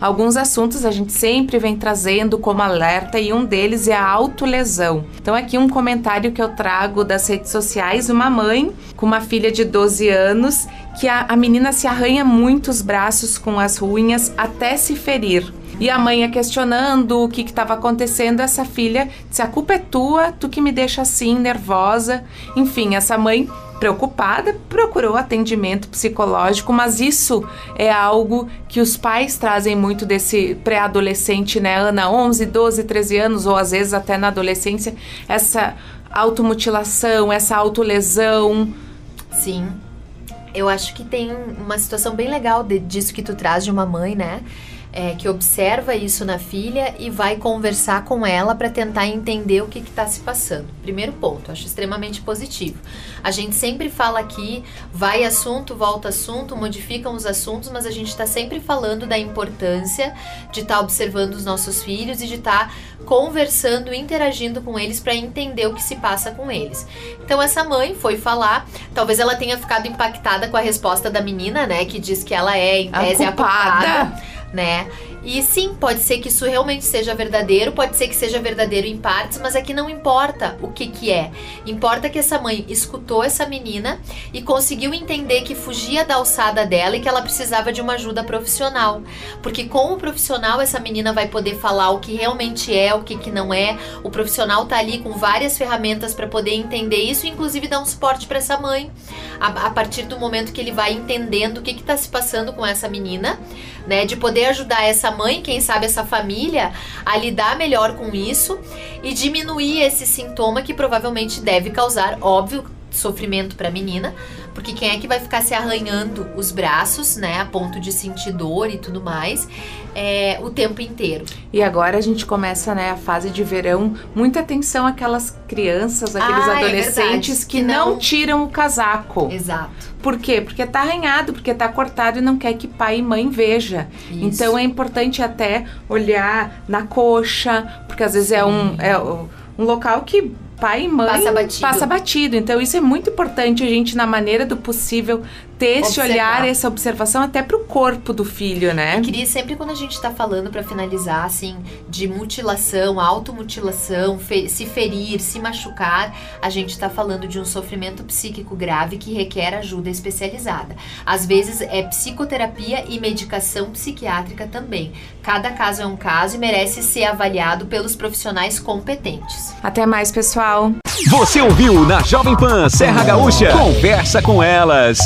Alguns assuntos a gente sempre vem trazendo como alerta e um deles é a autolesão. Então aqui um comentário que eu trago das redes sociais, uma mãe com uma filha de 12 anos que a, a menina se arranha muito os braços com as unhas até se ferir. E a mãe questionando o que estava acontecendo, essa filha disse: A culpa é tua, tu que me deixa assim, nervosa. Enfim, essa mãe preocupada, procurou atendimento psicológico, mas isso é algo que os pais trazem muito desse pré-adolescente, né, Ana? 11, 12, 13 anos, ou às vezes até na adolescência, essa automutilação, essa autolesão. Sim. Eu acho que tem uma situação bem legal de, disso que tu traz de uma mãe, né? É, que observa isso na filha e vai conversar com ela para tentar entender o que está se passando. Primeiro ponto, acho extremamente positivo. A gente sempre fala aqui, vai assunto, volta assunto, modificam os assuntos, mas a gente está sempre falando da importância de estar tá observando os nossos filhos e de estar tá conversando, interagindo com eles para entender o que se passa com eles. Então essa mãe foi falar, talvez ela tenha ficado impactada com a resposta da menina, né, que diz que ela é em tese a culpada. a culpada né? E sim, pode ser que isso realmente seja verdadeiro, pode ser que seja verdadeiro em partes, mas é que não importa o que que é. Importa que essa mãe escutou essa menina e conseguiu entender que fugia da alçada dela e que ela precisava de uma ajuda profissional. Porque com o profissional essa menina vai poder falar o que realmente é, o que que não é. O profissional tá ali com várias ferramentas para poder entender isso, inclusive dar um suporte para essa mãe. A, a, partir do momento que ele vai entendendo o que que tá se passando com essa menina, né, de poder ajudar essa mãe, quem sabe essa família, a lidar melhor com isso e diminuir esse sintoma que provavelmente deve causar, óbvio, sofrimento para a menina, porque quem é que vai ficar se arranhando os braços, né, a ponto de sentir dor e tudo mais, é, o tempo inteiro. E agora a gente começa, né, a fase de verão, muita atenção àquelas crianças, aqueles ah, é adolescentes é que, que não... não tiram o casaco. Exato. Por quê? Porque tá arranhado, porque tá cortado e não quer que pai e mãe veja. Isso. Então é importante até olhar na coxa, porque às vezes é um, é um local que pai e mãe passa batido. passa batido. Então isso é muito importante a gente na maneira do possível ter esse olhar, essa observação até pro corpo do filho, né? Eu queria sempre quando a gente tá falando para finalizar assim de mutilação, automutilação, fe se ferir, se machucar, a gente tá falando de um sofrimento psíquico grave que requer ajuda especializada. Às vezes é psicoterapia e medicação psiquiátrica também. Cada caso é um caso e merece ser avaliado pelos profissionais competentes. Até mais, pessoal. Você ouviu na Jovem Pan Serra Gaúcha? Conversa com elas.